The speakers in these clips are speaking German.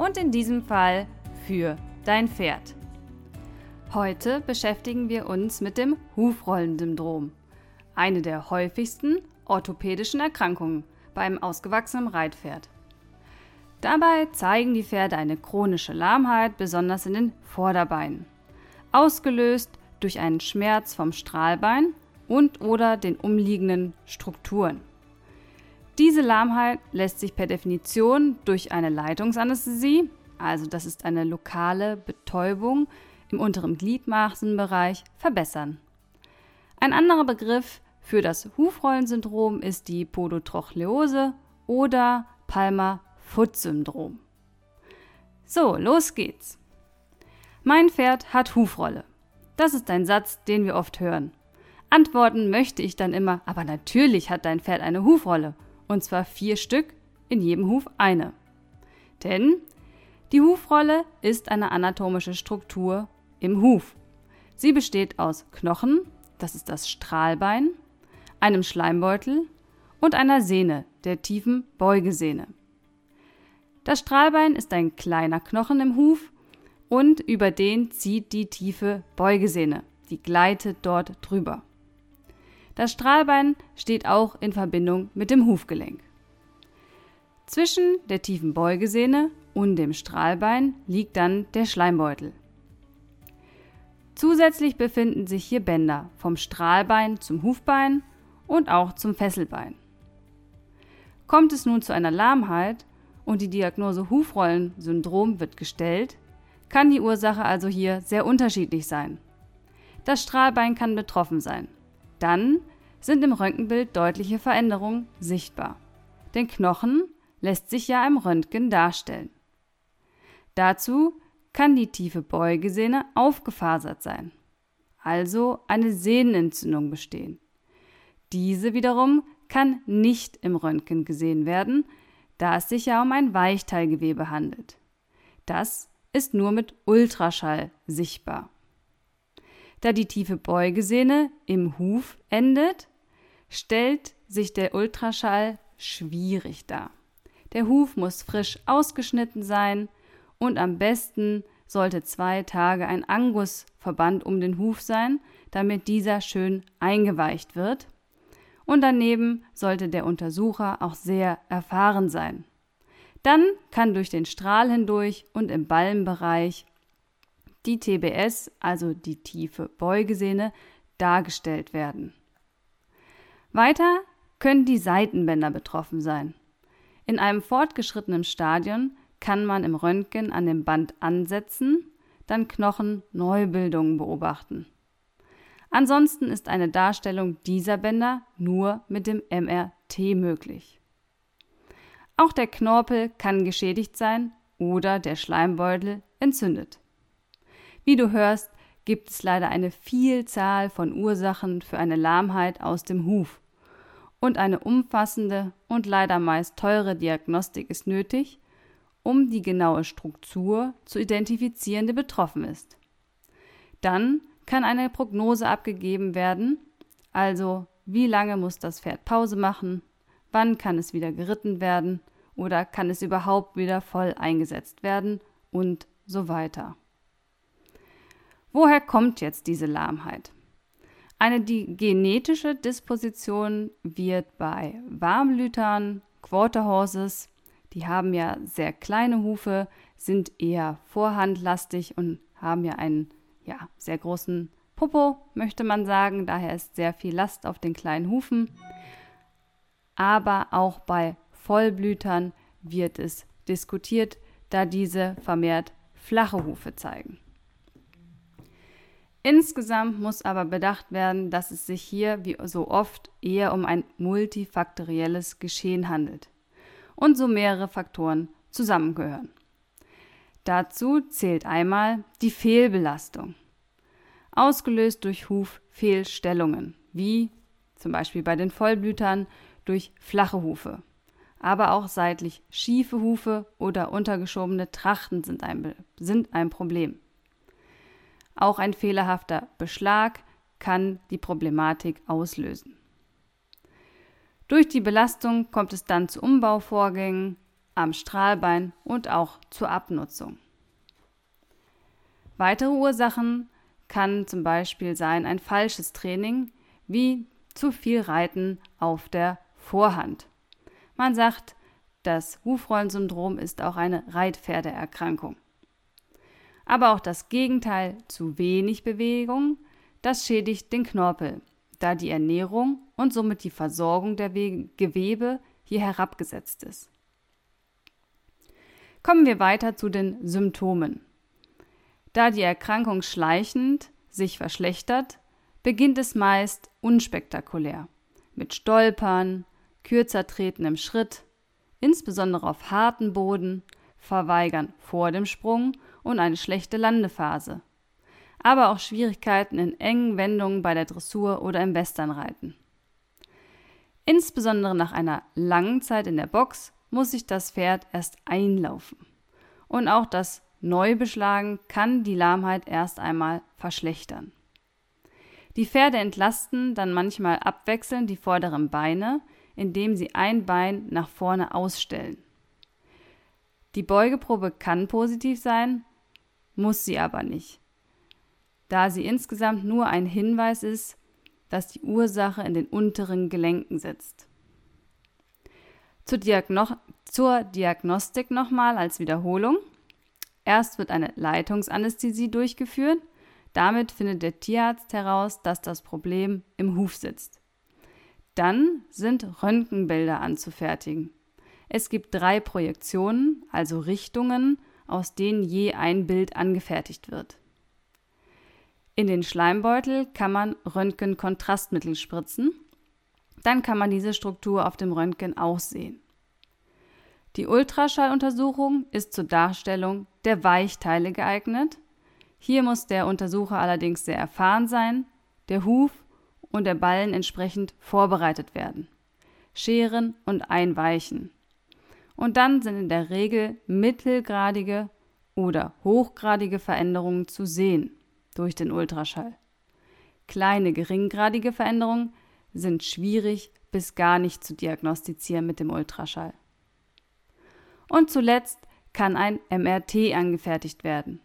und in diesem Fall für dein Pferd. Heute beschäftigen wir uns mit dem Hufrollensyndrom, eine der häufigsten orthopädischen Erkrankungen beim ausgewachsenen Reitpferd. Dabei zeigen die Pferde eine chronische Lahmheit, besonders in den Vorderbeinen, ausgelöst durch einen Schmerz vom Strahlbein und oder den umliegenden Strukturen. Diese Lahmheit lässt sich per Definition durch eine Leitungsanästhesie, also das ist eine lokale Betäubung im unteren Gliedmaßenbereich, verbessern. Ein anderer Begriff für das Hufrollensyndrom ist die Podotrochleose oder Palmer-Foot-Syndrom. So, los geht's. Mein Pferd hat Hufrolle. Das ist ein Satz, den wir oft hören. Antworten möchte ich dann immer, aber natürlich hat dein Pferd eine Hufrolle und zwar vier Stück, in jedem Huf eine. Denn die Hufrolle ist eine anatomische Struktur im Huf. Sie besteht aus Knochen, das ist das Strahlbein, einem Schleimbeutel und einer Sehne, der tiefen Beugesehne. Das Strahlbein ist ein kleiner Knochen im Huf und über den zieht die tiefe Beugesehne, die gleitet dort drüber. Das Strahlbein steht auch in Verbindung mit dem Hufgelenk. Zwischen der tiefen Beugesehne und dem Strahlbein liegt dann der Schleimbeutel. Zusätzlich befinden sich hier Bänder vom Strahlbein zum Hufbein und auch zum Fesselbein. Kommt es nun zu einer Lahmheit und die Diagnose Hufrollensyndrom wird gestellt, kann die Ursache also hier sehr unterschiedlich sein. Das Strahlbein kann betroffen sein. Dann sind im Röntgenbild deutliche Veränderungen sichtbar. Den Knochen lässt sich ja im Röntgen darstellen. Dazu kann die tiefe Beugesehne aufgefasert sein, also eine Sehnenentzündung bestehen. Diese wiederum kann nicht im Röntgen gesehen werden, da es sich ja um ein Weichteilgewebe handelt. Das ist nur mit Ultraschall sichtbar. Da die tiefe Beugesehne im Huf endet, stellt sich der Ultraschall schwierig dar. Der Huf muss frisch ausgeschnitten sein und am besten sollte zwei Tage ein Angusverband um den Huf sein, damit dieser schön eingeweicht wird. Und daneben sollte der Untersucher auch sehr erfahren sein. Dann kann durch den Strahl hindurch und im Ballenbereich die TBS, also die tiefe Beugesehne, dargestellt werden. Weiter können die Seitenbänder betroffen sein. In einem fortgeschrittenen Stadion kann man im Röntgen an dem Band ansetzen, dann Knochenneubildungen beobachten. Ansonsten ist eine Darstellung dieser Bänder nur mit dem MRT möglich. Auch der Knorpel kann geschädigt sein oder der Schleimbeutel entzündet. Wie du hörst, gibt es leider eine Vielzahl von Ursachen für eine Lahmheit aus dem Huf. Und eine umfassende und leider meist teure Diagnostik ist nötig, um die genaue Struktur zu identifizieren, die betroffen ist. Dann kann eine Prognose abgegeben werden, also wie lange muss das Pferd Pause machen, wann kann es wieder geritten werden oder kann es überhaupt wieder voll eingesetzt werden und so weiter. Woher kommt jetzt diese Lahmheit? Eine die genetische Disposition wird bei Warmblütern, Quarterhorses, die haben ja sehr kleine Hufe, sind eher vorhandlastig und haben ja einen ja, sehr großen Popo, möchte man sagen. Daher ist sehr viel Last auf den kleinen Hufen. Aber auch bei Vollblütern wird es diskutiert, da diese vermehrt flache Hufe zeigen. Insgesamt muss aber bedacht werden, dass es sich hier, wie so oft, eher um ein multifaktorielles Geschehen handelt und so mehrere Faktoren zusammengehören. Dazu zählt einmal die Fehlbelastung, ausgelöst durch Huffehlstellungen, wie zum Beispiel bei den Vollblütern durch flache Hufe. Aber auch seitlich schiefe Hufe oder untergeschobene Trachten sind ein, sind ein Problem. Auch ein fehlerhafter Beschlag kann die Problematik auslösen. Durch die Belastung kommt es dann zu Umbauvorgängen am Strahlbein und auch zur Abnutzung. Weitere Ursachen kann zum Beispiel sein ein falsches Training, wie zu viel Reiten auf der Vorhand. Man sagt, das Hufrollensyndrom ist auch eine Reitpferdeerkrankung. Aber auch das Gegenteil, zu wenig Bewegung, das schädigt den Knorpel, da die Ernährung und somit die Versorgung der Gewebe hier herabgesetzt ist. Kommen wir weiter zu den Symptomen. Da die Erkrankung schleichend sich verschlechtert, beginnt es meist unspektakulär, mit Stolpern, kürzer treten im Schritt, insbesondere auf harten Boden, Verweigern vor dem Sprung und eine schlechte Landephase, aber auch Schwierigkeiten in engen Wendungen bei der Dressur oder im Westernreiten. Insbesondere nach einer langen Zeit in der Box muss sich das Pferd erst einlaufen. Und auch das Neubeschlagen kann die Lahmheit erst einmal verschlechtern. Die Pferde entlasten dann manchmal abwechselnd die vorderen Beine, indem sie ein Bein nach vorne ausstellen. Die Beugeprobe kann positiv sein, muss sie aber nicht, da sie insgesamt nur ein Hinweis ist, dass die Ursache in den unteren Gelenken sitzt. Zur, Diagno zur Diagnostik nochmal als Wiederholung. Erst wird eine Leitungsanästhesie durchgeführt. Damit findet der Tierarzt heraus, dass das Problem im Huf sitzt. Dann sind Röntgenbilder anzufertigen. Es gibt drei Projektionen, also Richtungen, aus denen je ein Bild angefertigt wird. In den Schleimbeutel kann man Röntgenkontrastmittel spritzen. Dann kann man diese Struktur auf dem Röntgen auch sehen. Die Ultraschalluntersuchung ist zur Darstellung der Weichteile geeignet. Hier muss der Untersucher allerdings sehr erfahren sein, der Huf und der Ballen entsprechend vorbereitet werden. Scheren und einweichen und dann sind in der Regel mittelgradige oder hochgradige Veränderungen zu sehen durch den Ultraschall. Kleine geringgradige Veränderungen sind schwierig bis gar nicht zu diagnostizieren mit dem Ultraschall. Und zuletzt kann ein MRT angefertigt werden.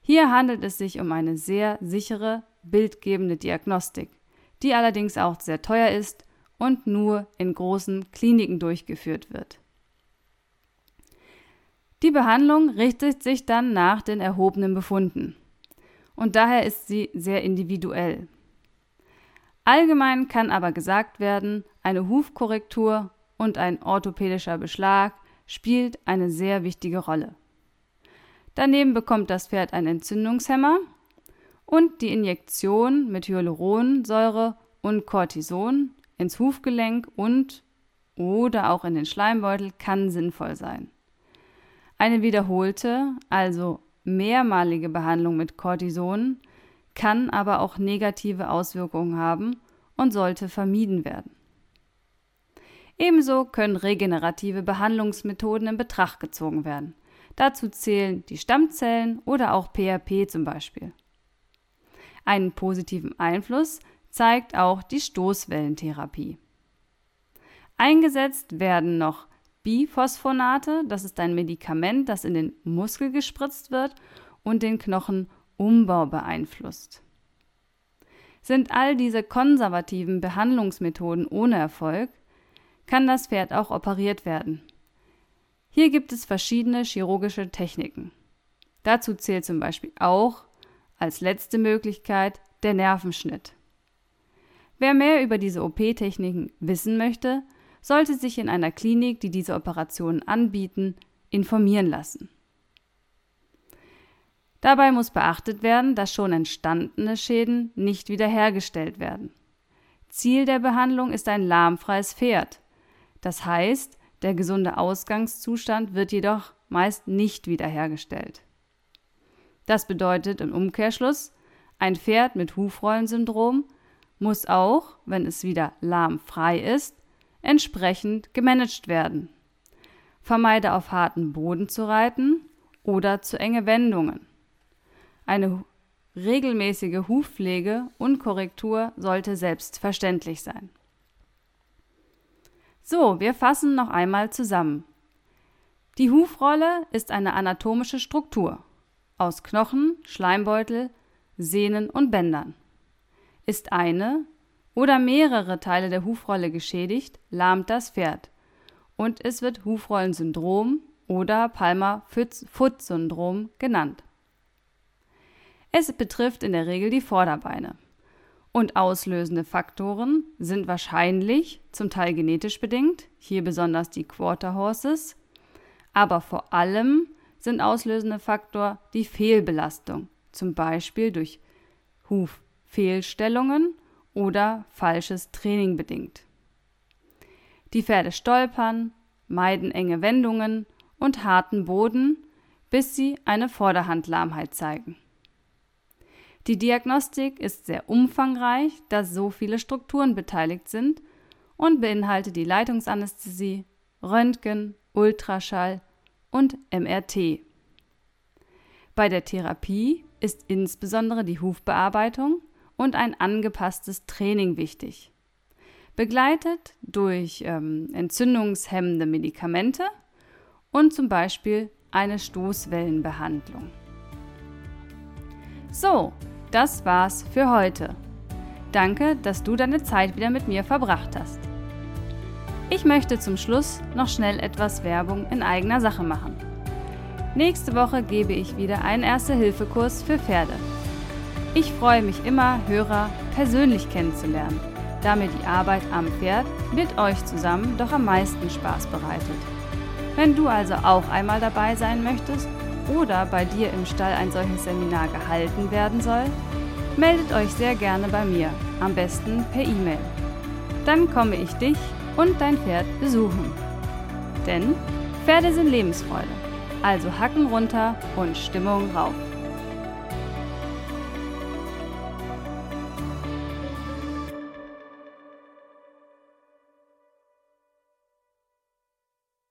Hier handelt es sich um eine sehr sichere, bildgebende Diagnostik, die allerdings auch sehr teuer ist und nur in großen Kliniken durchgeführt wird. Die Behandlung richtet sich dann nach den erhobenen Befunden und daher ist sie sehr individuell. Allgemein kann aber gesagt werden, eine Hufkorrektur und ein orthopädischer Beschlag spielt eine sehr wichtige Rolle. Daneben bekommt das Pferd einen Entzündungshemmer und die Injektion mit Hyaluronsäure und Cortison ins Hufgelenk und oder auch in den Schleimbeutel kann sinnvoll sein. Eine wiederholte, also mehrmalige Behandlung mit Cortison kann aber auch negative Auswirkungen haben und sollte vermieden werden. Ebenso können regenerative Behandlungsmethoden in Betracht gezogen werden. Dazu zählen die Stammzellen oder auch PRP zum Beispiel. Einen positiven Einfluss zeigt auch die Stoßwellentherapie. Eingesetzt werden noch Biphosphonate, das ist ein Medikament, das in den Muskel gespritzt wird und den Knochenumbau beeinflusst. Sind all diese konservativen Behandlungsmethoden ohne Erfolg, kann das Pferd auch operiert werden. Hier gibt es verschiedene chirurgische Techniken. Dazu zählt zum Beispiel auch als letzte Möglichkeit der Nervenschnitt. Wer mehr über diese OP-Techniken wissen möchte, sollte sich in einer Klinik, die diese Operationen anbieten, informieren lassen. Dabei muss beachtet werden, dass schon entstandene Schäden nicht wiederhergestellt werden. Ziel der Behandlung ist ein lahmfreies Pferd. Das heißt, der gesunde Ausgangszustand wird jedoch meist nicht wiederhergestellt. Das bedeutet im Umkehrschluss, ein Pferd mit Hufrollensyndrom muss auch, wenn es wieder lahmfrei ist, entsprechend gemanagt werden. Vermeide auf harten Boden zu reiten oder zu enge Wendungen. Eine regelmäßige Hufpflege und Korrektur sollte selbstverständlich sein. So, wir fassen noch einmal zusammen. Die Hufrolle ist eine anatomische Struktur aus Knochen, Schleimbeutel, Sehnen und Bändern. Ist eine oder mehrere Teile der Hufrolle geschädigt, lahmt das Pferd und es wird Hufrollensyndrom oder Palmer-Foot-Syndrom genannt. Es betrifft in der Regel die Vorderbeine. Und auslösende Faktoren sind wahrscheinlich zum Teil genetisch bedingt, hier besonders die Quarter Horses, aber vor allem sind auslösende Faktor die Fehlbelastung, zum Beispiel durch Huffehlstellungen oder falsches Training bedingt. Die Pferde stolpern, meiden enge Wendungen und harten Boden, bis sie eine Vorderhandlahmheit zeigen. Die Diagnostik ist sehr umfangreich, da so viele Strukturen beteiligt sind und beinhaltet die Leitungsanästhesie, Röntgen, Ultraschall und MRT. Bei der Therapie ist insbesondere die Hufbearbeitung und ein angepasstes Training wichtig, begleitet durch ähm, entzündungshemmende Medikamente und zum Beispiel eine Stoßwellenbehandlung. So, das war's für heute. Danke, dass du deine Zeit wieder mit mir verbracht hast. Ich möchte zum Schluss noch schnell etwas Werbung in eigener Sache machen. Nächste Woche gebe ich wieder einen Erste-Hilfe-Kurs für Pferde. Ich freue mich immer, Hörer persönlich kennenzulernen, da mir die Arbeit am Pferd mit euch zusammen doch am meisten Spaß bereitet. Wenn du also auch einmal dabei sein möchtest oder bei dir im Stall ein solches Seminar gehalten werden soll, meldet euch sehr gerne bei mir, am besten per E-Mail. Dann komme ich dich und dein Pferd besuchen. Denn Pferde sind Lebensfreude, also Hacken runter und Stimmung rauf.